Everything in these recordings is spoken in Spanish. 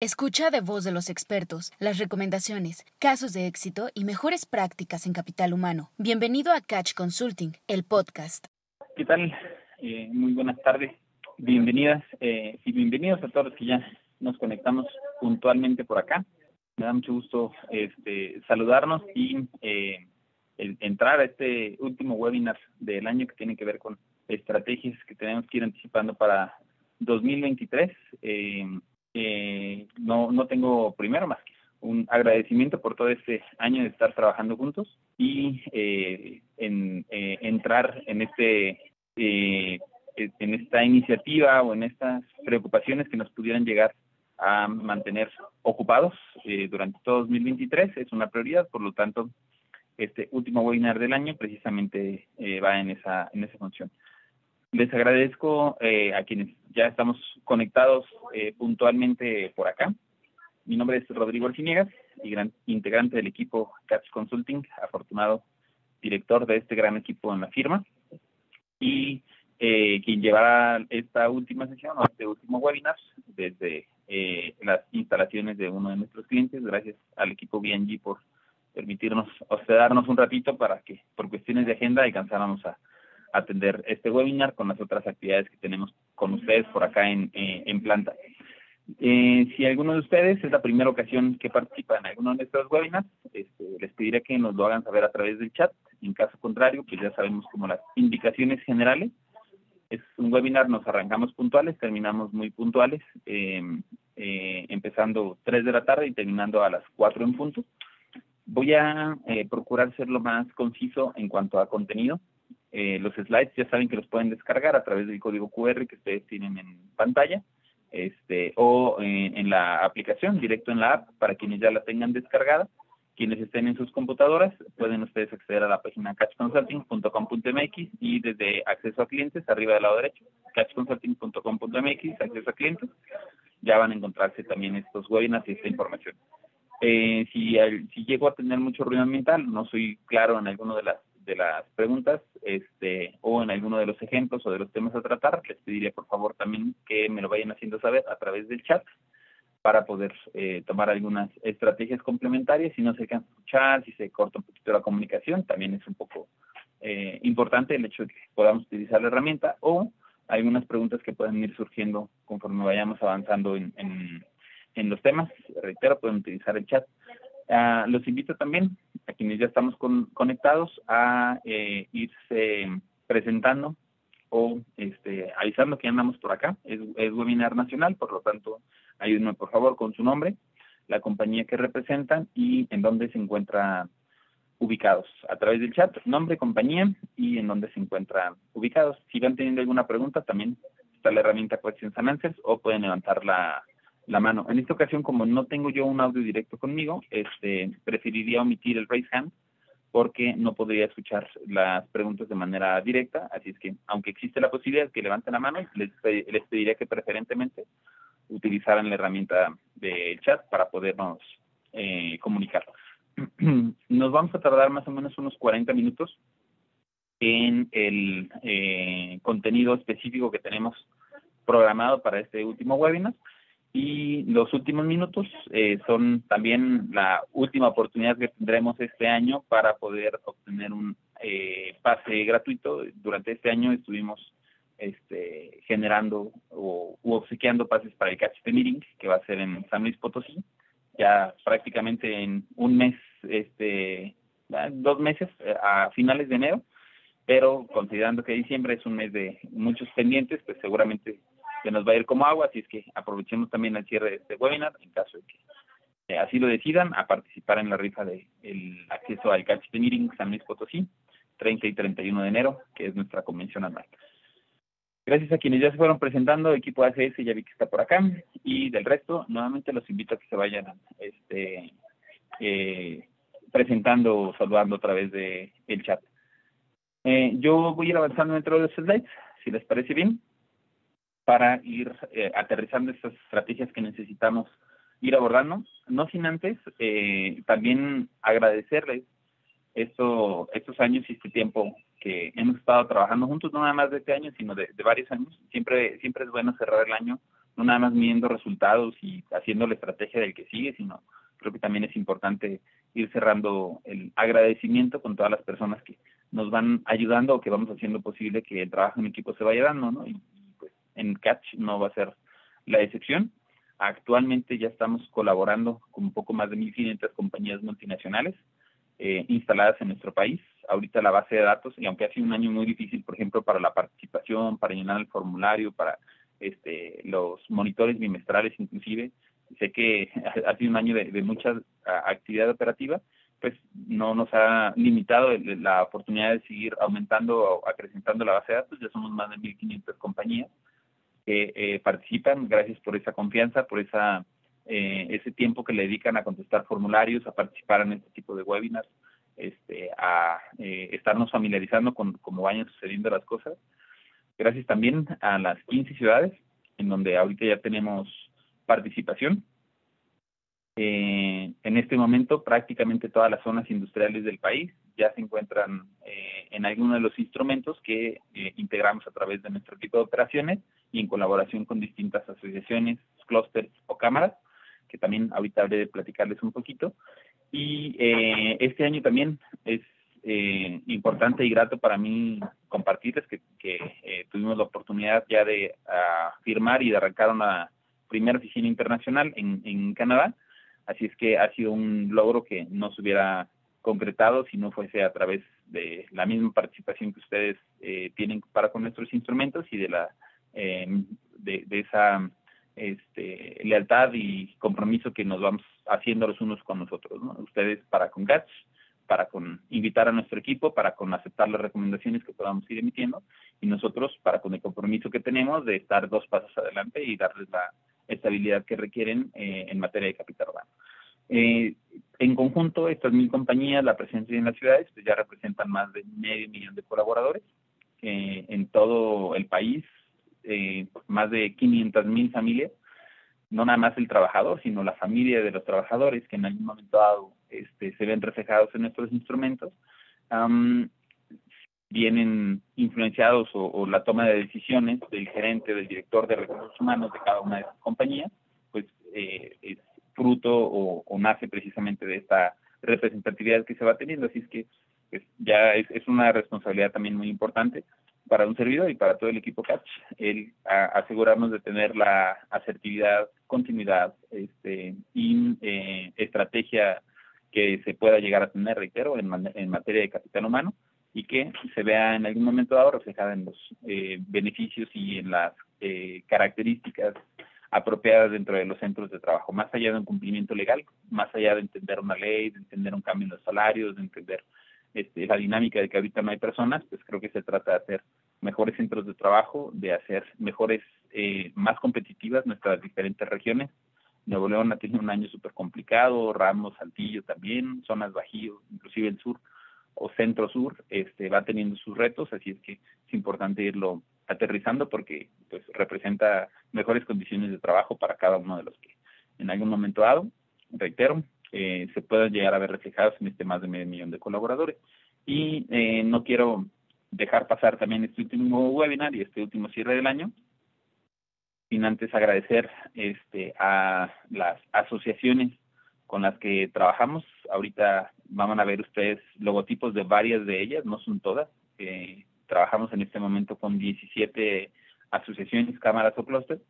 Escucha de voz de los expertos las recomendaciones, casos de éxito y mejores prácticas en capital humano. Bienvenido a Catch Consulting, el podcast. ¿Qué tal? Eh, muy buenas tardes. Bienvenidas eh, y bienvenidos a todos los que ya nos conectamos puntualmente por acá. Me da mucho gusto este, saludarnos y eh, entrar a este último webinar del año que tiene que ver con estrategias que tenemos que ir anticipando para 2023. Eh, eh, no, no tengo primero más que un agradecimiento por todo este año de estar trabajando juntos y eh, en entrar en este en esta iniciativa o en estas preocupaciones que nos pudieran llegar a mantener ocupados durante todo 2023 es una prioridad, por lo tanto este último webinar del año precisamente va en esa en esa función. Les agradezco eh, a quienes ya estamos conectados eh, puntualmente por acá. Mi nombre es Rodrigo Arciniegas y gran integrante del equipo Catch Consulting, afortunado director de este gran equipo en la firma. Y eh, quien llevará esta última sesión o este último webinar desde las instalaciones de uno de nuestros clientes, gracias al equipo BNG por permitirnos hospedarnos un ratito para que por cuestiones de agenda alcanzáramos a atender este webinar con las otras actividades que tenemos con ustedes por acá en, eh, en planta. Eh, si alguno de ustedes es la primera ocasión que participa en alguno de nuestros webinars, este, les pediré que nos lo hagan saber a través del chat. En caso contrario, pues ya sabemos como las indicaciones generales. Es un webinar, nos arrancamos puntuales, terminamos muy puntuales, em, eh, empezando 3 de la tarde y terminando a las 4 en punto. Voy a procurar ser lo más conciso en cuanto a contenido. Eh, los slides ya saben que los pueden descargar a través del código QR que ustedes tienen en pantalla este, o en, la aplicación, directo en la app, para quienes ya la tengan descargada. Quienes estén en sus computadoras, pueden ustedes acceder a la página catchconsulting.com.mx y desde acceso a clientes, arriba del lado derecho, catchconsulting.com.mx, acceso a clientes, ya van a encontrarse también estos webinars y esta información. Eh, si, si llego a tener mucho ruido ambiental, no soy claro en alguno de las de las preguntas este, o en alguno de los ejemplos o de los temas a tratar, les pediría por favor también que me lo vayan haciendo saber a través del chat para poder eh, tomar algunas estrategias complementarias. Si no se alcanza escuchar, si se corta un poquito la comunicación, también es un poco eh, importante el hecho de que podamos utilizar la herramienta o algunas preguntas que pueden ir surgiendo conforme vayamos avanzando en, en, en los temas. Reitero, pueden utilizar el chat. Ah, los invito también a quienes ya estamos conectados a eh, irse presentando o este, avisando que andamos por acá. Es, webinar nacional, por lo tanto, ayúdenme por favor con su nombre, la compañía que representan y en dónde se encuentran ubicados. A través del chat, nombre, compañía y en dónde se encuentran ubicados. Si van teniendo alguna pregunta, también está la herramienta Questions and Answers o pueden levantar la, la mano. En esta ocasión, como no tengo yo un audio directo conmigo, este, preferiría omitir el raise hand porque no podría escuchar las preguntas de manera directa, así es que aunque existe la posibilidad que levanten la mano, les, les pediría que preferentemente utilizaran la herramienta del chat para podernos eh, comunicar. Nos vamos a tardar más o menos unos 40 minutos en el eh, contenido específico que tenemos programado para este último webinar. Y los últimos minutos eh, son también la última oportunidad que tendremos este año para poder obtener un eh, pase gratuito. Durante este año estuvimos este, generando o obsequiando pases para el Catch the Meeting, que va a ser en San Luis Potosí, ya prácticamente en un mes, este, dos meses eh, a finales de enero, pero considerando que diciembre es un mes de muchos pendientes, pues seguramente que nos va a ir como agua, así es que aprovechemos también el cierre de este webinar, en caso de que eh, así lo decidan, a participar en la rifa de el acceso al Catch the Meeting San Luis Potosí, 30 y 31 de enero, que es nuestra convención anual. Gracias a quienes ya se fueron presentando, equipo ACS ya vi que está por acá, y del resto, nuevamente los invito a que se vayan este, eh, presentando o saludando a través de el chat. Eh, yo voy a ir avanzando dentro de los slides, si les parece bien para ir eh, aterrizando estas estrategias que necesitamos ir abordando. No sin antes eh, también agradecerles esto, estos años y este tiempo que hemos estado trabajando juntos, no nada más de este año, sino de, varios años. Siempre, siempre es bueno cerrar el año no nada más midiendo resultados y haciendo la estrategia del que sigue, sino creo que también es importante ir cerrando el agradecimiento con todas las personas que nos van ayudando o que vamos haciendo posible que el trabajo en equipo se vaya dando, ¿no? Y en Catch no va a ser la excepción. Actualmente ya estamos colaborando con un poco más de 1.500 compañías multinacionales eh, instaladas en nuestro país. Ahorita la base de datos, y aunque ha sido un año muy difícil, por ejemplo, para la participación, para llenar el formulario, para este, los monitores bimestrales inclusive, sé que ha sido un año de, mucha actividad operativa, pues no nos ha limitado la oportunidad de seguir aumentando o acrecentando la base de datos. Ya somos más de 1.500 compañías que eh, participan. Gracias por esa confianza, por esa eh, ese tiempo que le dedican a contestar formularios, a participar en este tipo de webinars, este, a eh, estarnos familiarizando con cómo vayan sucediendo las cosas. Gracias también a las 15 ciudades en donde ahorita ya tenemos participación. Eh, en este momento prácticamente todas las zonas industriales del país ya se encuentran eh, en alguno de los instrumentos que eh, integramos a través de nuestro equipo de operaciones y en colaboración con distintas asociaciones, clústeres o cámaras, que también ahorita habré de platicarles un poquito. Y este año también es importante y grato para mí compartirles que, que tuvimos la oportunidad ya de ah, firmar y de arrancar una primera oficina internacional en, en Canadá, Así es que ha sido un logro que no se hubiera concretado si no fuese a través de la misma participación que ustedes eh, tienen para con nuestros instrumentos y de la em, de, esa este, lealtad y compromiso que nos vamos haciendo los unos con nosotros, Ustedes para con GATS, para con invitar a nuestro equipo, para con aceptar las recomendaciones que podamos ir emitiendo y nosotros para con el compromiso que tenemos de estar dos pasos adelante y darles la estabilidad que requieren eh, en materia de capital urbano. Eh, en conjunto, estas mil compañías, la presencia en las ciudades, pues ya representan más de medio millón de colaboradores eh, en todo el país, más de 500 mil familias, no nada más el trabajador, sino la familia de los trabajadores que en algún momento dado este, se ven reflejados en nuestros instrumentos vienen influenciados o, la toma de decisiones del gerente, del director de recursos humanos de cada una de esas compañías, pues eh, es fruto o, nace precisamente de esta representatividad que se va teniendo. Así es que pues, ya es, una responsabilidad también muy importante para un servidor y para todo el equipo Catch, el asegurarnos de tener la asertividad, continuidad este, y eh, estrategia que se pueda llegar a tener, reitero, en, en materia de capital humano, y que se vea en algún momento dado reflejada en los eh, beneficios y en las eh, características apropiadas dentro de los centros de trabajo, más allá de un cumplimiento legal, más allá de entender una ley, de entender un cambio en los salarios, de entender este, la dinámica de que ahorita no hay personas, pues creo que se trata de hacer mejores centros de trabajo, de hacer mejores, eh, más competitivas nuestras diferentes regiones. Nuevo León ha tenido un año súper complicado, Ramos, Saltillo también, zonas Bajío, inclusive el sur o centro-sur este, va teniendo sus retos, así es que es importante irlo aterrizando porque pues representa mejores condiciones de trabajo para cada uno de los que en algún momento dado, reitero, eh, se puedan llegar a ver reflejados en este más de medio millón de colaboradores. Y eh, no quiero dejar pasar también este último webinar y este último cierre del año sin antes agradecer este, a las asociaciones con las que trabajamos. Ahorita van a ver ustedes logotipos de varias de ellas, no son todas. Eh, trabajamos en este momento con 17 asociaciones, cámaras o clústeres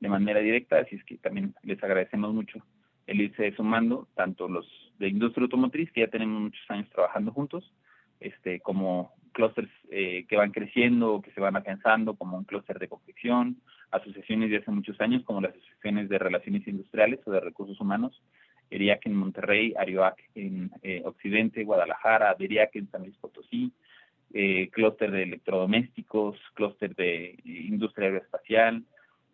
de manera directa, así es que también les agradecemos mucho el irse sumando, tanto los de industria automotriz, que ya tenemos muchos años trabajando juntos, este como clústeres eh, que van creciendo, que se van afianzando, como un clúster de confección, asociaciones de hace muchos años, como las asociaciones de relaciones industriales o de recursos humanos, ERIAC en Monterrey, ARIOAC en eh, Occidente, Guadalajara, DERIAC en San Luis Potosí, eh, clúster de electrodomésticos, clúster de eh, industria aeroespacial,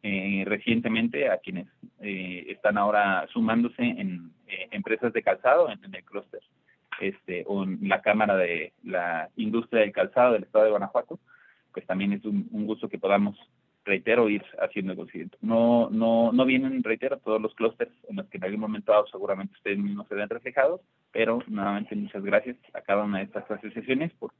eh, recientemente a quienes están ahora sumándose en empresas de calzado en, el clúster, este, o en la Cámara de la Industria del Calzado del Estado de Guanajuato, pues también es un gusto que podamos reitero, ir haciendo el. No, no, no vienen, reitero, todos los clústeres en los que en algún momento dado seguramente ustedes mismos se ven reflejados, pero nuevamente muchas gracias a cada una de estas asociaciones por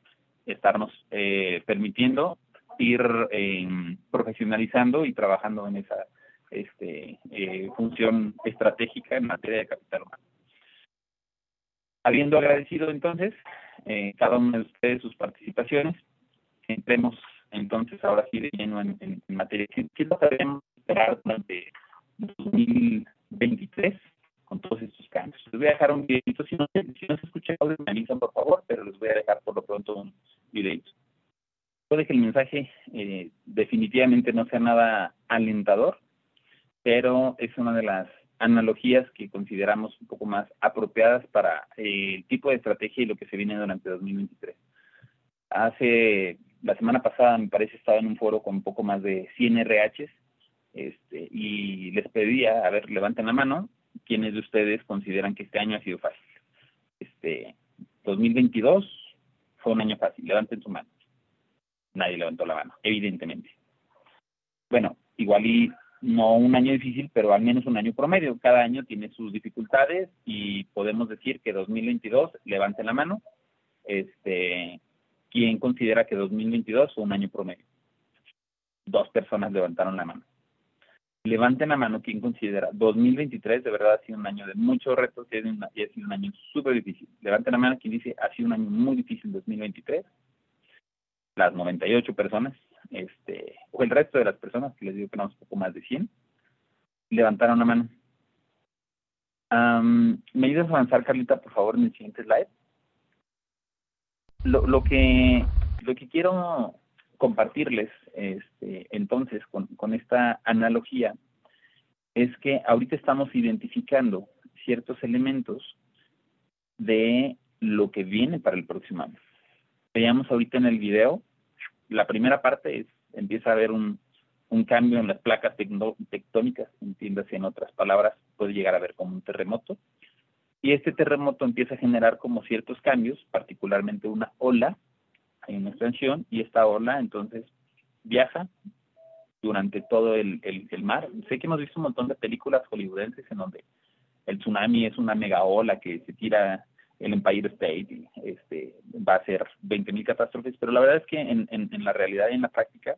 estarnos eh, permitiendo ir em, profesionalizando y trabajando en esa este, eh, función estratégica en materia de capital humano. Habiendo agradecido entonces eh, cada uno de ustedes sus participaciones, entremos entonces ahora sí de lleno en, materia. ¿Qué, ¿Qué, debemos esperar durante 2023 con todos estos cambios? Les voy a dejar un videito, si no, si no se escucha me avisan por favor, pero les voy a dejar por lo pronto un. Puede que el mensaje eh, definitivamente no sea nada alentador, pero es una de las analogías que consideramos un poco más apropiadas para eh, el tipo de estrategia y lo que se viene durante 2023. Hace la semana pasada, me parece, estaba en un foro con un poco más de 100 RHs este, y les pedía, a ver, levanten la mano, quiénes de ustedes consideran que este año ha sido fácil. Este, 2022 fue un año fácil, levanten su mano. Nadie levantó la mano, evidentemente. Bueno, igual y no un año difícil, pero al menos un año promedio. Cada año tiene sus dificultades y podemos decir que 2022, levanten la mano, este, ¿quién considera que 2022 fue un año promedio? Dos personas levantaron la mano. Levanten la mano quien considera 2023 de verdad ha sido un año de muchos retos y ha sido un año súper difícil. Levanten la mano quien dice ha sido un año muy difícil 2023. Las 98 personas este, o el resto de las personas, que les digo que un poco más de 100, levantaron la mano. ¿Me ayudas a avanzar, Carlita, por favor, en el siguiente slide? Lo, lo, que, lo que quiero compartirles este, entonces con, con esta analogía es que ahorita estamos identificando ciertos elementos de lo que viene para el próximo año. Veíamos ahorita en el video la primera parte es, empieza a haber un, un cambio en las placas tectónicas, entiéndase en otras palabras, puede llegar a ver como un terremoto. Y este terremoto empieza a generar como ciertos cambios, particularmente una ola en extensión, y esta ola entonces viaja durante todo el, el, mar. Sé que hemos visto un montón de películas hollywoodenses en donde el tsunami es una mega ola que se tira el Empire State este, va a ser 20.000 catástrofes, pero la verdad es que en, en, la realidad y en la práctica,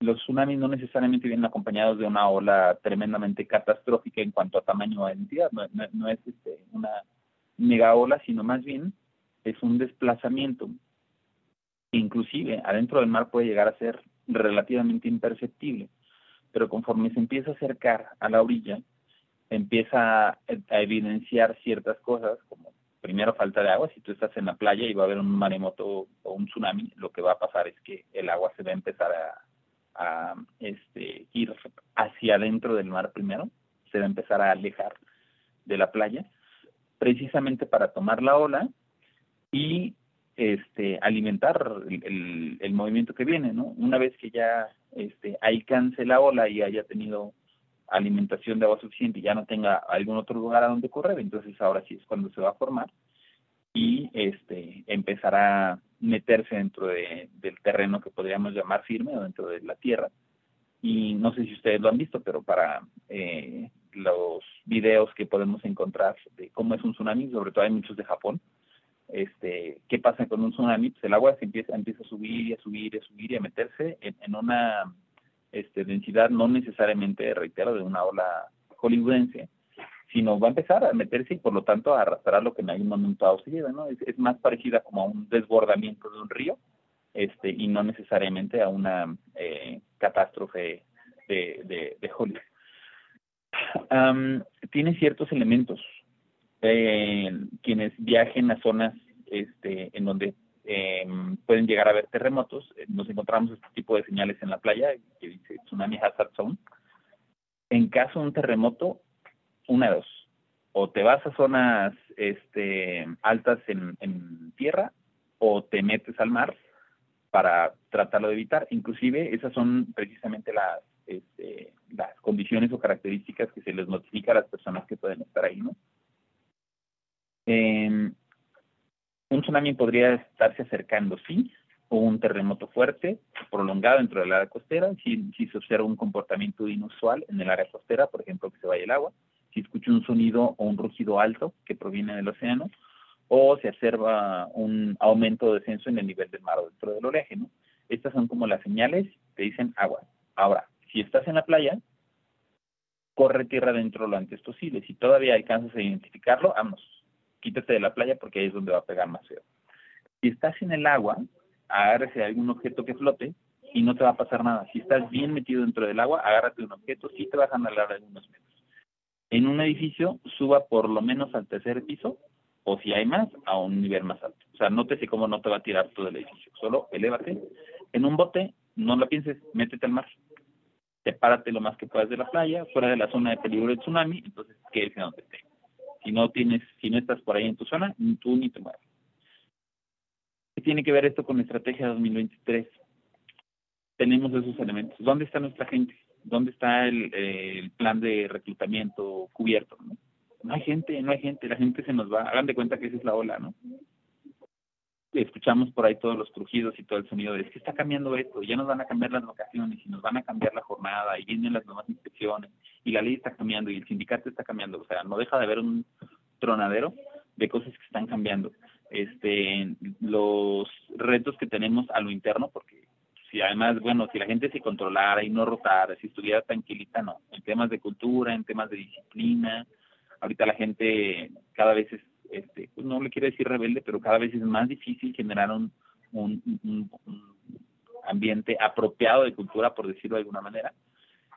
los tsunamis no necesariamente vienen acompañados de una ola tremendamente catastrófica en cuanto a tamaño o entidad, no, es este, una mega ola, sino más bien es un desplazamiento. Inclusive adentro del mar puede llegar a ser relativamente imperceptible, pero conforme se empieza a acercar a la orilla, empieza a evidenciar ciertas cosas como primero falta de agua, si tú estás en la playa y va a haber un maremoto o un tsunami, lo que va a pasar es que el agua se va a empezar a, este, ir hacia adentro del mar primero, se va a empezar a alejar de la playa, precisamente para tomar la ola y este, alimentar el, el, movimiento que viene, ¿no? Una vez que ya este, alcance la ola y haya tenido alimentación de agua suficiente y ya no tenga algún otro lugar a donde correr, entonces ahora sí es cuando se va a formar y este empezará a meterse dentro de, del terreno que podríamos llamar firme o dentro de la tierra. Y no sé si ustedes lo han visto, pero para eh, los videos que podemos encontrar de cómo es un tsunami, sobre todo hay muchos de Japón, este, qué pasa con un tsunami, pues el agua se empieza, empieza a subir y a subir y a subir y a meterse en, en una este, densidad no necesariamente, reitero, de una ola hollywoodense, sino va a empezar a meterse y por lo tanto a arrastrar lo que en algún momento dado se lleva, ¿no? Es, más parecida como a un desbordamiento de un río, este, y no necesariamente a una eh, catástrofe de, de, de Hollywood. tiene ciertos elementos. Eh, quienes viajen a zonas este, en donde eh, pueden llegar a haber terremotos. Eh, nos encontramos este tipo de señales en la playa que dice Tsunami Hazard Zone. En caso de un terremoto, una de dos. O te vas a zonas este, altas en, en tierra o te metes al mar para tratarlo de evitar. Inclusive esas son precisamente las, este, las condiciones o características que se les notifica a las personas que pueden estar ahí, ¿no? Eh, un tsunami podría estarse acercando, sí, o un terremoto fuerte, prolongado dentro del área costera, si, si se observa un comportamiento inusual en el área costera, por ejemplo, que se vaya el agua, si escucha un sonido o un rugido alto que proviene del océano, o se observa un aumento o descenso en el nivel del mar o dentro del oleaje, ¿no? Estas son como las señales que dicen agua. Ahora, si estás en la playa, corre tierra adentro lo antes posible. Si todavía alcanzas a identificarlo, vamos, quítate de la playa porque ahí es donde va a pegar más feo. Si estás en el agua, agárrese de algún objeto que flote y no te va a pasar nada. Si estás bien metido dentro del agua, agárrate un objeto, sí te vas a andar algunos metros. En un edificio, suba por lo menos al tercer piso o si hay más, a un nivel más alto. O sea, nótese cómo no te va a tirar todo el edificio. Solo elévate. En un bote, no lo pienses, métete al mar. Sepárate lo más que puedas de la playa, fuera de la zona de peligro de tsunami, entonces quédese donde esté. Si no tienes, si no estás por ahí en tu zona, ni tú ni te mueves. ¿Qué tiene que ver esto con la estrategia 2023? Tenemos esos elementos. ¿Dónde está nuestra gente? ¿Dónde está el, el plan de reclutamiento cubierto? ¿no? no hay gente, no hay gente, la gente se nos va, hagan de cuenta que esa es la ola, ¿no? Escuchamos por ahí todos los crujidos y todo el sonido de es que está cambiando esto, ya nos van a cambiar las vacaciones y nos van a cambiar la jornada y vienen las nuevas inspecciones y la ley está cambiando y el sindicato está cambiando, o sea, no deja de haber un tronadero de cosas que están cambiando. Este, los retos que tenemos a lo interno, porque si además, bueno, si la gente se controlara y no rotara, si estuviera tranquilita, no, en temas de cultura, en temas de disciplina, ahorita la gente cada vez es, este, pues no le quiero decir rebelde, pero cada vez es más difícil generar un, un, ambiente apropiado de cultura, por decirlo de alguna manera.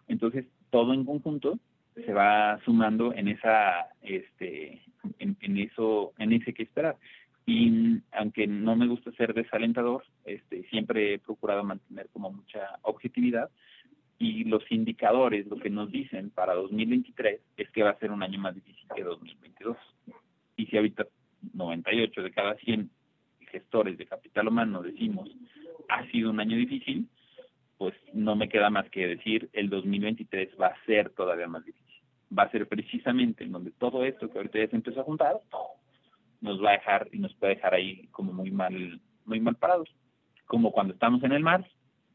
Entonces, todo en conjunto se va sumando en esa, este, en, en eso, en ese que esperar. Y aunque no me gusta ser desalentador, este, siempre he procurado mantener como mucha objetividad y los indicadores lo que nos dicen para 2023 es que va a ser un año más difícil que 2022. Y si ahorita 98 de cada 100 gestores de capital humano decimos ha sido un año difícil, pues no me queda más que decir el 2023 va a ser todavía más difícil. Va a ser precisamente en donde todo esto que ahorita ya se empezó a juntar nos va a dejar y nos puede dejar ahí como muy mal muy mal parados. Como cuando estamos en el mar,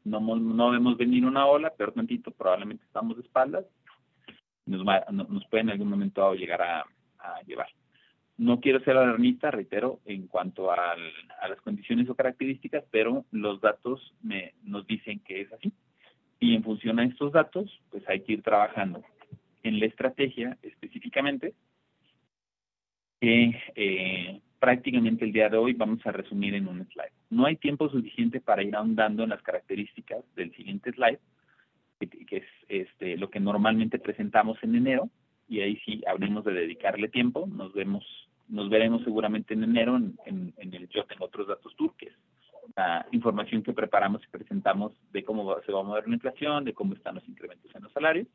no, no vemos venir una ola, pero tantito, probablemente estamos de espaldas, nos, nos puede en algún momento llegar a, llevar. No quiero ser alarmista, reitero, en cuanto a las condiciones o características, pero los datos me, nos dicen que es así. Y en función a estos datos, pues hay que ir trabajando en la estrategia específicamente que eh, prácticamente el día de hoy vamos a resumir en un slide. No hay tiempo suficiente para ir ahondando en las características del siguiente slide, que, es este, lo que normalmente presentamos en enero, y ahí sí habremos de dedicarle tiempo. Nos vemos, nos veremos seguramente en enero en, el Yo tengo otros datos turques. La información que preparamos y presentamos de cómo se va a mover la inflación, de cómo están los incrementos en los salarios,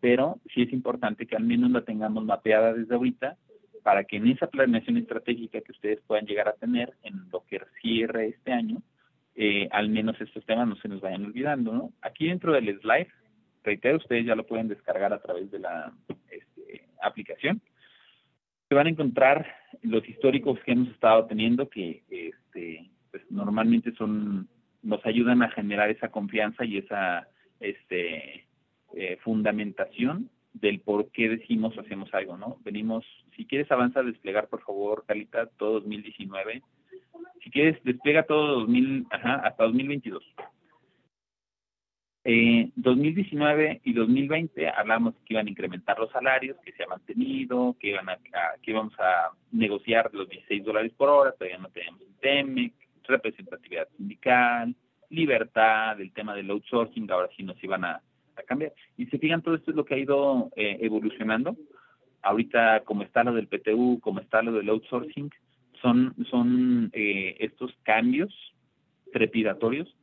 pero sí es importante que al menos la tengamos mapeada desde ahorita para que en esa planeación estratégica que ustedes puedan llegar a tener en lo que cierre este año, eh, al menos estos temas no se nos vayan olvidando, ¿no? Aquí dentro del slide, reitero, ustedes ya lo pueden descargar a través de la aplicación. Se van a encontrar los históricos que hemos estado teniendo que este, pues, normalmente son nos ayudan a generar esa confianza y esa este, eh, fundamentación del por qué decimos hacemos algo, ¿no? Venimos, si quieres avanza a desplegar, por favor, Calita, todo 2019. Si quieres, despliega todo 2000, ajá, hasta 2022. Eh, 2019 y 2020 hablamos que iban a incrementar los salarios, que se ha mantenido, que iban a, que íbamos a negociar los 16 dólares por hora, todavía no tenemos el TEMEC, representatividad sindical, libertad, el tema del outsourcing, ahora sí nos iban a cambiar. Y se fijan, todo esto es lo que ha ido eh, evolucionando. Ahorita, como está lo del PTU, como está lo del outsourcing, son, son eh, estos cambios trepidatorios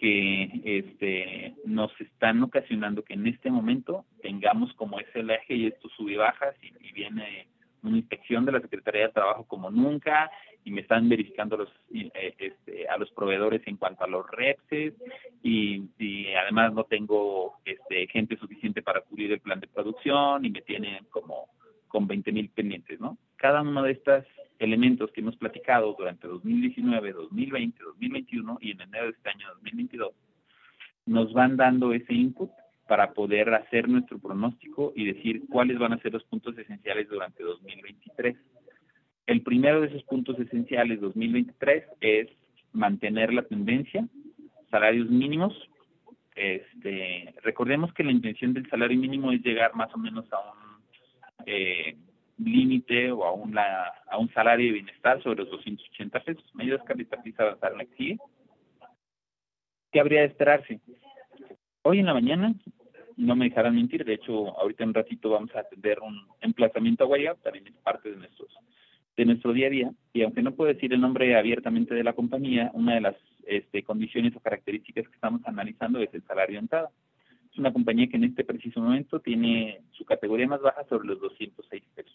que este, nos están ocasionando que en este momento tengamos como ese eje y esto sube y y viene una inspección de la Secretaría de Trabajo como nunca y me están verificando los, eh, este, a los proveedores en cuanto a los repses y, además no tengo este, gente suficiente para cubrir el plan de producción y me tienen como con 20 mil pendientes, ¿no? Cada uno de estos elementos que hemos platicado durante 2019, 2020, 2021 y en enero de este año 2022 nos van dando ese input para poder hacer nuestro pronóstico y decir cuáles van a ser los puntos esenciales durante 2023. El primero de esos puntos esenciales 2023 es mantener la tendencia, salarios mínimos este, recordemos que la intención del salario mínimo es llegar más o menos a un eh, límite o a un, a un salario de bienestar sobre los 280 pesos. Medidas caritativas avanzaron la que ¿Qué habría de esperarse? Hoy en la mañana, no me dejarán mentir, de hecho, ahorita en un ratito vamos a atender un emplazamiento a Guayab, también es parte de nuestros de nuestro día a día, y aunque no puedo decir el nombre abiertamente de la compañía, una de las este, condiciones o características que estamos analizando es el salario de entrada. Es una compañía que en este preciso momento tiene su categoría más baja sobre los 206 pesos.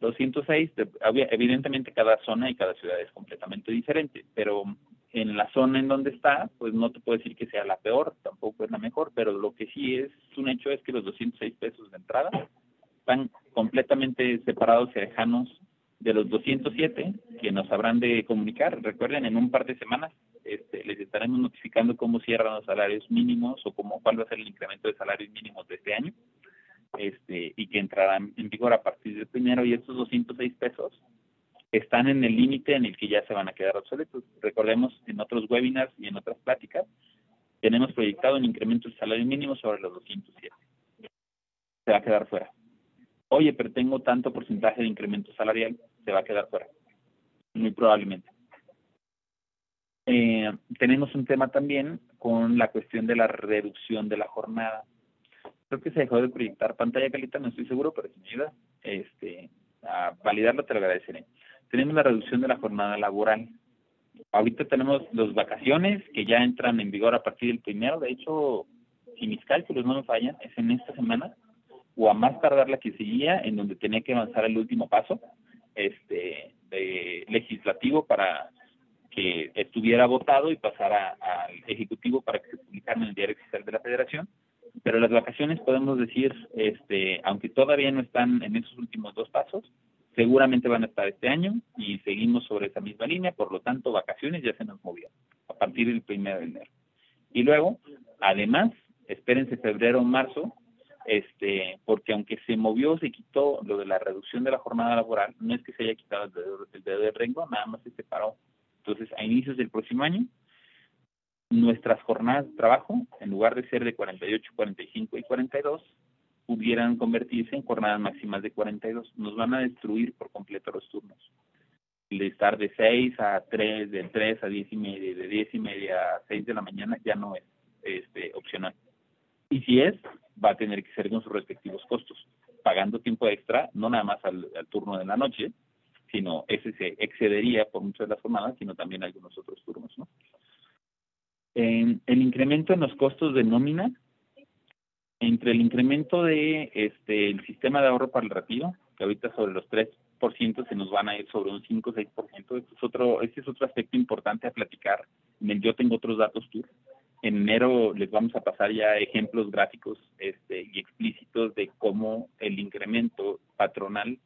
206, mm, evidentemente cada zona y cada ciudad es completamente diferente, pero en la zona en donde está, pues no te puedo decir que sea la peor, tampoco es la mejor, pero lo que sí es un hecho es que los 206 pesos de entrada están completamente separados y lejanos de los 207 que nos habrán de comunicar. Recuerden, en un par de semanas este, les estaremos notificando cómo cierran los salarios mínimos o cómo cuál va a ser el incremento de salarios mínimos de este año este, y que entrarán en vigor a partir del primero y estos 206 pesos están en el límite en el que ya se van a quedar obsoletos. Recordemos en otros webinars y en otras pláticas, tenemos proyectado un incremento del salario mínimo sobre los 207. Se va a quedar fuera. Oye, pero tengo tanto porcentaje de incremento salarial, se va a quedar fuera. Muy probablemente. Eh, tenemos un tema también con la cuestión de la reducción de la jornada. Creo que se dejó de proyectar pantalla calita, no estoy seguro, pero si me ayuda este, a validarlo, te lo agradeceré tenemos la reducción de la jornada laboral. Ahorita tenemos las vacaciones que ya entran en vigor a partir del primero. De hecho, si mis cálculos no me fallan, es en esta semana o a más tardar la que seguía, en donde tenía que avanzar el último paso este legislativo para que estuviera votado y pasara al ejecutivo para que se publicara en el diario oficial de la Federación. Pero las vacaciones podemos decir, este, aunque todavía no están en esos últimos dos pasos, seguramente van a estar este año y seguimos sobre esa misma línea, por lo tanto, vacaciones ya se nos movió a partir del primero de enero. Y luego, además, espérense febrero o marzo, este, porque aunque se movió, se quitó lo de la reducción de la jornada laboral, no es que se haya quitado el dedo, el dedo del rengo, nada más se separó. Entonces, a inicios del próximo año, nuestras jornadas de trabajo, en lugar de ser de 48, 45 y 42, pudieran convertirse en jornadas máximas de 42. Nos van a destruir por completo los turnos. De estar de 6 a 3, de 3 a 10 y media, de 10 y media a 6 de la mañana ya no es este, opcional. Y si es, va a tener que ser con sus respectivos costos, pagando tiempo extra, no nada más al, turno de la noche, sino ese se excedería por muchas de las jornadas, sino también algunos otros turnos. ¿no? el incremento en los costos de nómina entre el incremento de este el sistema de ahorro para el retiro, que ahorita sobre los 3% se nos van a ir sobre un 5 o 6%, este es otro, este es otro aspecto importante a platicar. En el yo tengo otros datos tú. En enero les vamos a pasar ya ejemplos gráficos este, y explícitos de cómo el incremento patronal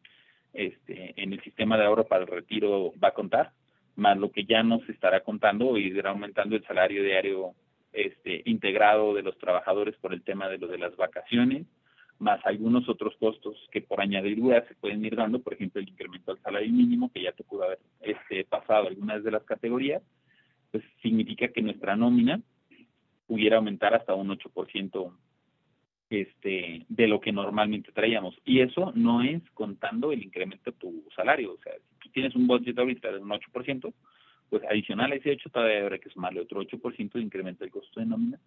este, en el sistema de ahorro para el retiro va a contar, más lo que ya nos estará contando y irá aumentando el salario diario este, integrado de los trabajadores por el tema de lo de las vacaciones, más algunos otros costos que por añadidura se pueden ir dando, por ejemplo, el incremento al salario mínimo, que ya te pudo haber este, pasado algunas de las categorías, pues significa que nuestra nómina pudiera aumentar hasta un 8% este, de lo que normalmente traíamos. Y eso no es contando el incremento de tu salario. O sea, si tú tienes un budget ahorita de un 8%, pues adicional a ese 8 todavía habrá que sumarle otro 8% de incremento del costo de nómina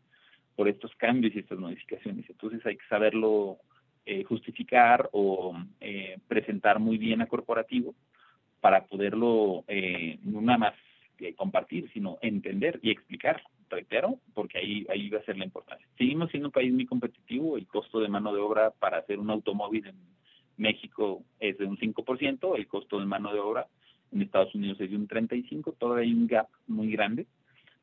por estos cambios y estas modificaciones. Entonces hay que saberlo eh, justificar o eh, presentar muy bien a corporativo para poderlo eh, no nada más compartir, sino entender y explicar, reitero, porque ahí, ahí va a ser la importancia. Seguimos siendo un país muy competitivo, el costo de mano de obra para hacer un automóvil en México es de un 5%, el costo de mano de obra en Estados Unidos es de un 35, todavía hay un gap muy grande,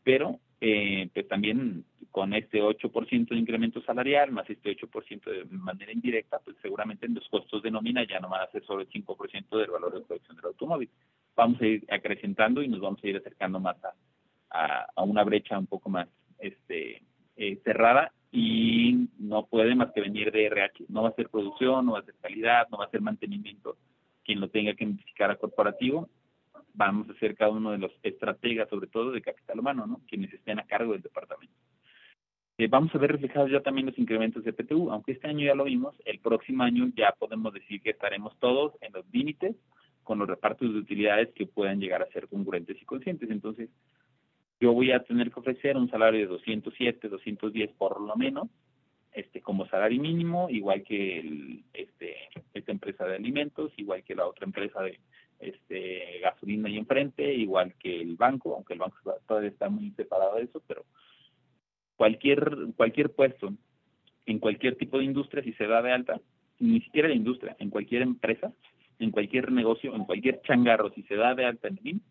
pero eh, pues también con este 8% de incremento salarial, más este 8% de manera indirecta, pues seguramente los costos de nómina ya no van a ser sobre el 5% del valor de producción del automóvil. Vamos a ir acrecentando y nos vamos a ir acercando más a, a, una brecha un poco más este eh, cerrada y no puede más que venir de RH. No va a ser producción, no va a ser calidad, no va a ser mantenimiento quien lo tenga que identificar a corporativo, vamos a ser cada uno de los estrategas, sobre todo de capital humano, ¿no? Quienes estén a cargo del departamento. eh, vamos a ver reflejados ya también los incrementos de PTU, aunque este año ya lo vimos, el próximo año ya podemos decir que estaremos todos en los límites con los repartos de utilidades que puedan llegar a ser congruentes y conscientes. Entonces, yo voy a tener que ofrecer un salario de 207, 210 por lo menos, este como salario mínimo, igual que el, este esta empresa de alimentos, igual que la otra empresa de este gasolina y enfrente, igual que el banco, aunque el banco todavía está muy separado de eso, pero cualquier cualquier puesto en cualquier tipo de industria si se da de alta, ni siquiera la industria, en cualquier empresa, en cualquier negocio, en cualquier changarro, si se da de alta en fin,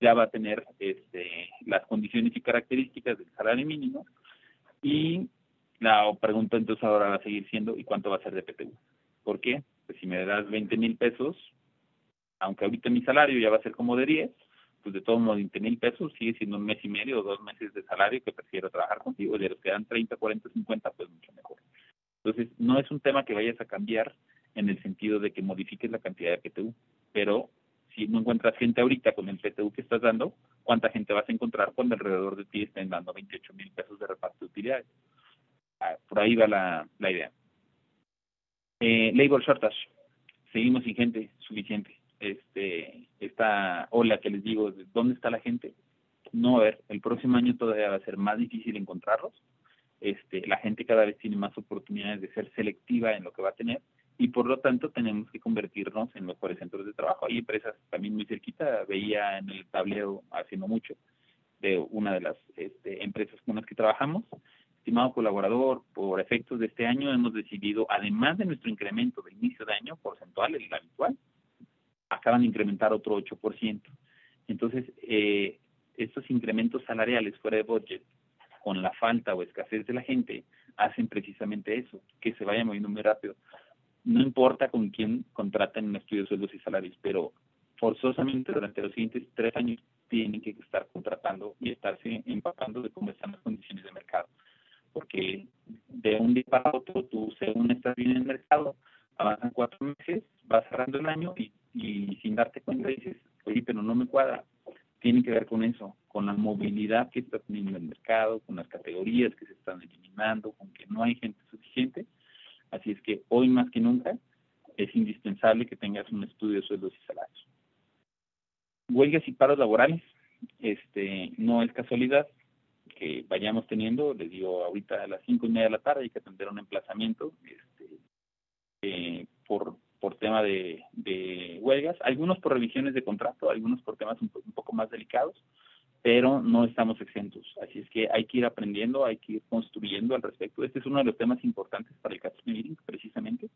ya va a tener este, las condiciones y características del salario mínimo y la pregunta entonces ahora va a seguir siendo ¿y cuánto va a ser de PTU? ¿Por qué? Pues si me das 20 mil pesos, aunque ahorita mi salario ya va a ser como de 10, pues de todos modos 20 mil pesos sigue siendo un mes y medio o dos meses de salario que prefiero trabajar contigo. Y de los que dan 30, 40, 50, pues mucho mejor. Entonces, no es un tema que vayas a cambiar en el sentido de que modifiques la cantidad de PTU, pero si no encuentras gente ahorita con el PTU que estás dando, ¿cuánta gente vas a encontrar cuando alrededor de ti estén dando 28 mil pesos de reparto de utilidades? Ah, por ahí va la, la idea. Eh, labor shortage. Seguimos sin gente suficiente. Este, esta ola que les digo, ¿dónde está la gente? No, a ver, el próximo año todavía va a ser más difícil encontrarlos. Este, la gente cada vez tiene más oportunidades de ser selectiva en lo que va a tener y por lo tanto tenemos que convertirnos en mejores centros de trabajo. Hay empresas también muy cerquita, veía en el tablero haciendo mucho de una de las este, empresas con las que trabajamos. Estimado colaborador, por efectos de este año hemos decidido, además de nuestro incremento de inicio de año porcentual, el habitual, acaban de incrementar otro 8%. Entonces, eh, estos incrementos salariales fuera de budget, con la falta o escasez de la gente, hacen precisamente eso, que se vaya moviendo muy rápido no importa con quién contraten en estudios de sueldos y salarios, pero forzosamente durante los siguientes tres años tienen que estar contratando y estarse empapando de cómo están las condiciones de mercado. Porque de un día para otro, tú según estás bien en el mercado, avanzan cuatro meses, vas cerrando el año y, y sin darte cuenta dices, oye, pero no me cuadra. Tiene que ver con eso, con la movilidad que está teniendo el mercado, con las categorías que se están eliminando, con que no hay gente suficiente Así es que hoy más que nunca es indispensable que tengas un estudio de sueldos y salarios. Huelgas y paros laborales, este, no es casualidad que vayamos teniendo, les digo, ahorita a las cinco y media de la tarde hay que atender un emplazamiento este, eh, por, por tema de, de, huelgas, algunos por revisiones de contrato, algunos por temas un, un poco más delicados, pero no estamos exentos. Así es que hay que ir aprendiendo, hay que ir construyendo al respecto. Este es uno de los temas importantes para el Catch Meeting, precisamente.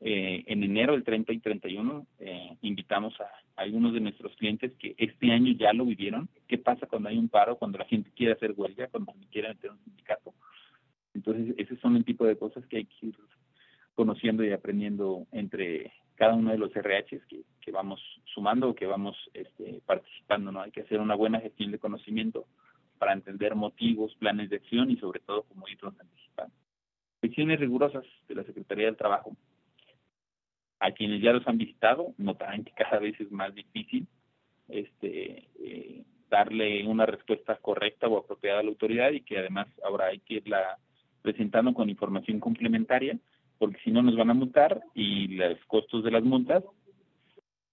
Eh, en enero, el 30 y 31, eh, invitamos a, algunos de nuestros clientes que este año ya lo vivieron. ¿Qué pasa cuando hay un paro, cuando la gente quiere hacer huelga, cuando quiere meter un sindicato? Entonces, esos son el tipo de cosas que hay que ir conociendo y aprendiendo entre cada uno de los RHs que, que vamos sumando o que vamos este, participando, ¿no? Hay que hacer una buena gestión de conocimiento para entender motivos, planes de acción y sobre todo cómo irlos anticipando. Acciones rigurosas de la Secretaría del Trabajo. A quienes ya los han visitado, notarán que cada vez es más difícil este, eh, darle una respuesta correcta o apropiada a la autoridad y que además ahora hay que irla presentando con información complementaria porque si no nos van a multar y los costos de las multas,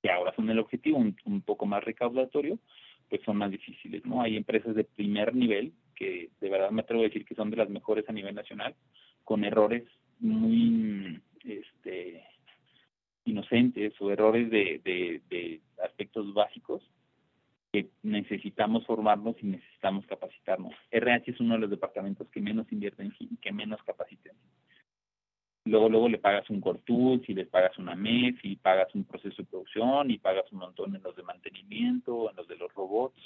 que ahora son el objetivo, un, poco más recaudatorio, pues son más difíciles, ¿no? Hay empresas de primer nivel que de verdad me atrevo a decir que son de las mejores a nivel nacional, con errores muy este inocentes o errores de, de, de aspectos básicos que necesitamos formarnos y necesitamos capacitarnos. RH es uno de los departamentos que menos invierten y que menos capacitan luego luego le pagas un cortul, si le pagas una mes, y pagas un proceso de producción, y pagas un montón en los de mantenimiento, en los de los robots.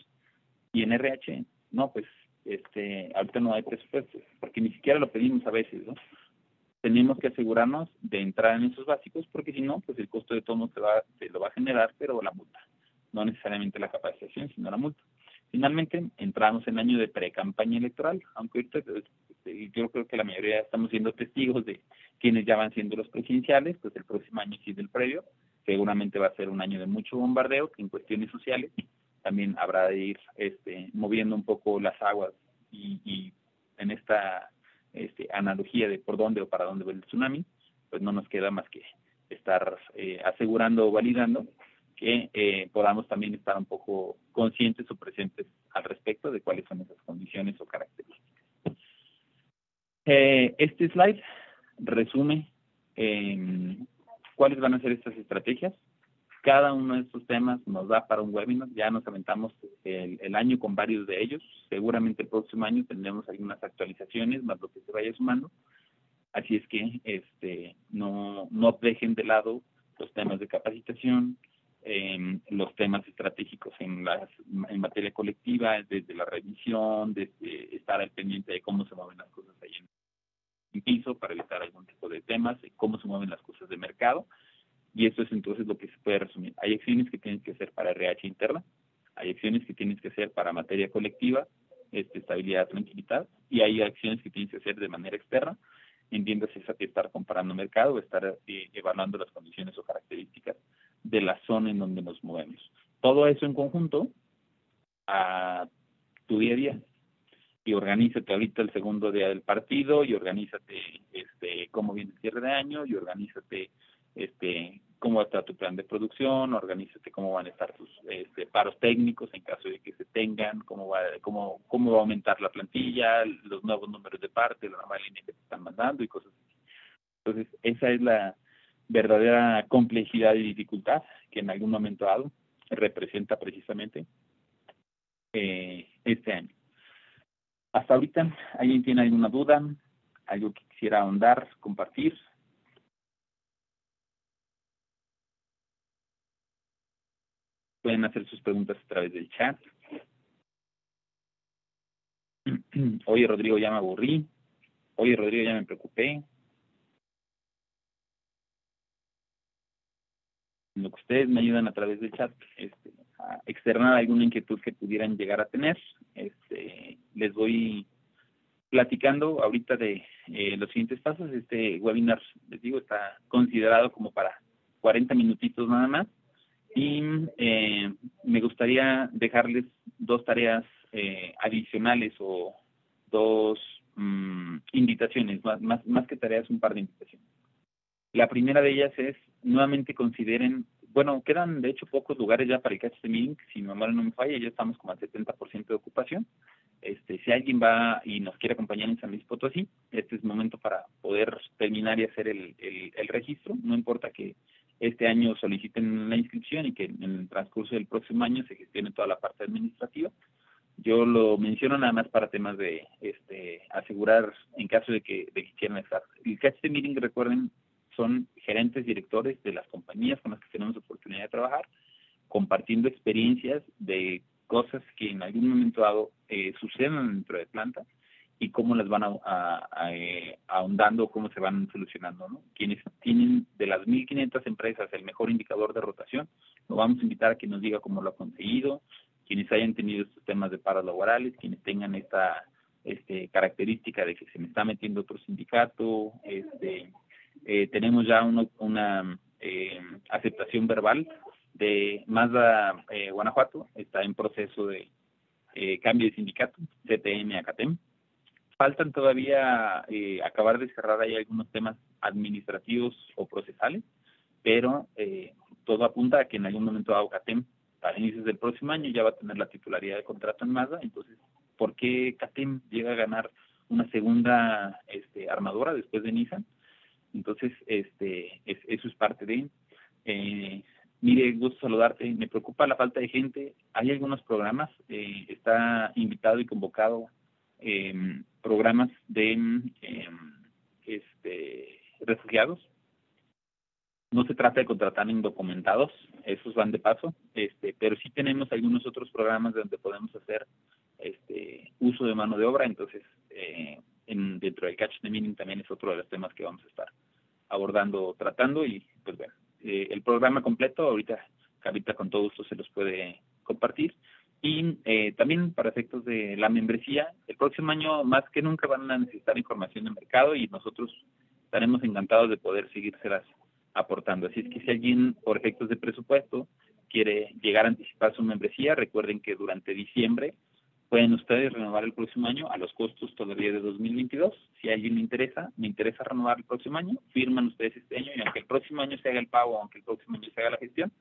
Y en RH, no, pues este ahorita no hay presupuesto, porque ni siquiera lo pedimos a veces, ¿no? Tenemos que asegurarnos de entrar en esos básicos, porque si no, pues el costo de todo se, va, se lo va a generar, pero la multa. No necesariamente la capacitación, sino la multa. Finalmente, entramos en año de pre-campaña electoral, aunque ahorita este, yo creo que la mayoría estamos siendo testigos de quienes ya van siendo los presidenciales, pues el próximo año sí del previo, seguramente va a ser un año de mucho bombardeo, que en cuestiones sociales también habrá de ir este, moviendo un poco las aguas y, en esta este, analogía de por dónde o para dónde va el tsunami, pues no nos queda más que estar eh, asegurando o validando que eh, podamos también estar un poco conscientes o presentes al respecto de cuáles son esas condiciones o características. Eh, este slide resume em, cuáles van a ser estas estrategias. Cada uno de estos temas nos da para un webinar. Ya nos aventamos el, año con varios de ellos. Seguramente el próximo año tendremos algunas actualizaciones, más lo que se vaya sumando. Así es que este, no, no dejen de lado los temas de capacitación, eh, los temas estratégicos en, las, en materia colectiva, desde la revisión, desde estar al pendiente de cómo se mueven las cosas ahí en piso para evitar algún tipo de temas, cómo se mueven las cosas de mercado y esto es entonces lo que se puede resumir. Hay acciones que tienes que hacer para RH interna, hay acciones que tienes que hacer para materia colectiva, este, estabilidad, tranquilidad, y hay acciones que tienes que hacer de manera externa, entiéndase estar comparando mercado, estar eh, evaluando las condiciones o características de la zona en donde nos movemos. Todo eso en conjunto a tu día a día. Y organízate ahorita el segundo día del partido, y organízate este, cómo viene el cierre de año, y organízate este, cómo está tu plan de producción, organízate cómo van a estar tus este, paros técnicos en caso de que se tengan, cómo va, cómo, cómo va a aumentar la plantilla, los nuevos números de parte, la nueva línea que te están mandando y cosas así. Entonces, esa es la verdadera complejidad y dificultad que en algún momento dado representa precisamente eh, este año. Hasta ahorita, ¿alguien tiene alguna duda? ¿Algo que quisiera ahondar, compartir? Pueden hacer sus preguntas a través del chat. Oye, Rodrigo, ya me aburrí. Oye, Rodrigo, ya me preocupé. Lo que ustedes me ayudan a través del chat este, a externar alguna inquietud que pudieran llegar a tener. Este, les voy platicando ahorita de eh, los siguientes pasos. Este webinar, les digo, está considerado como para 40 minutitos nada más y eh, me gustaría dejarles dos tareas eh, adicionales o dos mm, invitaciones, más, más, más que tareas, un par de invitaciones. La primera de ellas es, nuevamente consideren, bueno, quedan de hecho pocos lugares ya para el Catch the Meeting, si mi memoria no me falla, ya estamos como al 70% de ocupación. Este, si alguien va y nos quiere acompañar en San Luis Potosí, este es el momento para poder terminar y hacer el, el, el registro, no importa que este año soliciten la inscripción y que en el transcurso del próximo año se gestione toda la parte administrativa. Yo lo menciono nada más para temas de este, asegurar en caso de que, de que quieran estar. El catch the meeting, recuerden, son gerentes, directores de las compañías con las que tenemos oportunidad de trabajar, compartiendo experiencias de cosas que en algún momento dado eh, suceden dentro de planta y cómo las van a, eh, ahondando, cómo se van solucionando. ¿no? Quienes tienen de las 1.500 empresas el mejor indicador de rotación, lo vamos a invitar a que nos diga cómo lo ha conseguido, quienes hayan tenido estos temas de paros laborales, quienes tengan esta este, característica de que se me está metiendo otro sindicato, este, eh, tenemos ya una eh, aceptación verbal de Mazda Guanajuato, está en proceso de cambio de sindicato, CTM a CATEM, faltan todavía eh, acabar de cerrar ahí algunos temas administrativos o procesales, pero eh, todo apunta a que en algún momento AUCATEM, para inicios del próximo año, ya va a tener la titularidad de contrato en Mazda. Entonces, ¿por qué CATEM llega a ganar una segunda este, armadora después de Nissan? Entonces, este, eso es parte de. Eh, mire, gusto saludarte. Me preocupa la falta de gente. Hay algunos programas. Eh, está invitado y convocado eh, programas de em, este, refugiados. No se trata de contratar indocumentados, esos van de paso, este, pero sí tenemos algunos otros programas donde podemos hacer este, uso de mano de obra, entonces eh, en, dentro del catch the meaning también es otro de los temas que vamos a estar abordando, tratando y pues bueno, eh, el programa completo ahorita Carita con todo esto se los puede compartir y eh, también para efectos de la membresía, el próximo año más que nunca van a necesitar información de mercado y nosotros estaremos encantados de poder seguírselas aportando. Así es que si alguien, por efectos de presupuesto, quiere llegar a anticipar su membresía, recuerden que durante diciembre pueden ustedes renovar el próximo año a los costos todavía de 2022. Si a alguien le interesa, me interesa renovar el próximo año, firman ustedes este año y aunque el próximo año se haga el pago, aunque el próximo año se haga la gestión,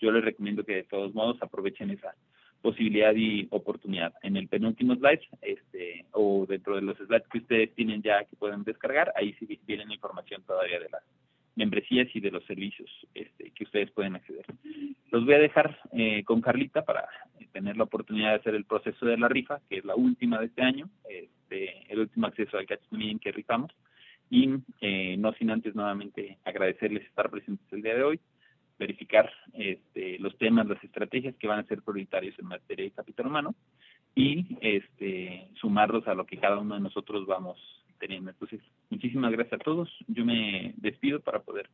yo les recomiendo que de todos modos aprovechen esa posibilidad y oportunidad. En el penúltimo slide, este, o dentro de los slides que ustedes tienen ya que pueden descargar, ahí sí viene información todavía de las membresías y de los servicios este, que ustedes pueden acceder. Los voy a dejar eh, con Carlita para tener la oportunidad de hacer el proceso de la rifa, que es la última de este año, este, el último acceso al Catch en que rifamos. Y eh, no sin antes nuevamente agradecerles estar presentes el día de hoy, verificar este, los temas, las estrategias que van a ser prioritarios en materia de capital humano y este, sumarlos a lo que cada uno de nosotros vamos teniendo. Entonces, muchísimas gracias a todos. Yo me despido para poder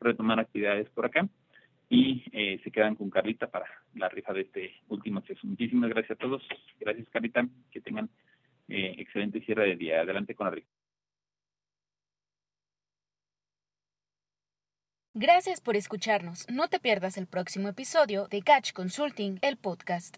retomar actividades por acá y eh, se quedan con Carlita para la rifa de este último acceso. Muchísimas gracias a todos. Gracias, Carlita. Que tengan eh, excelente cierre de día. Adelante con la rifa. Gracias por escucharnos. No te pierdas el próximo episodio de Catch Consulting, el podcast.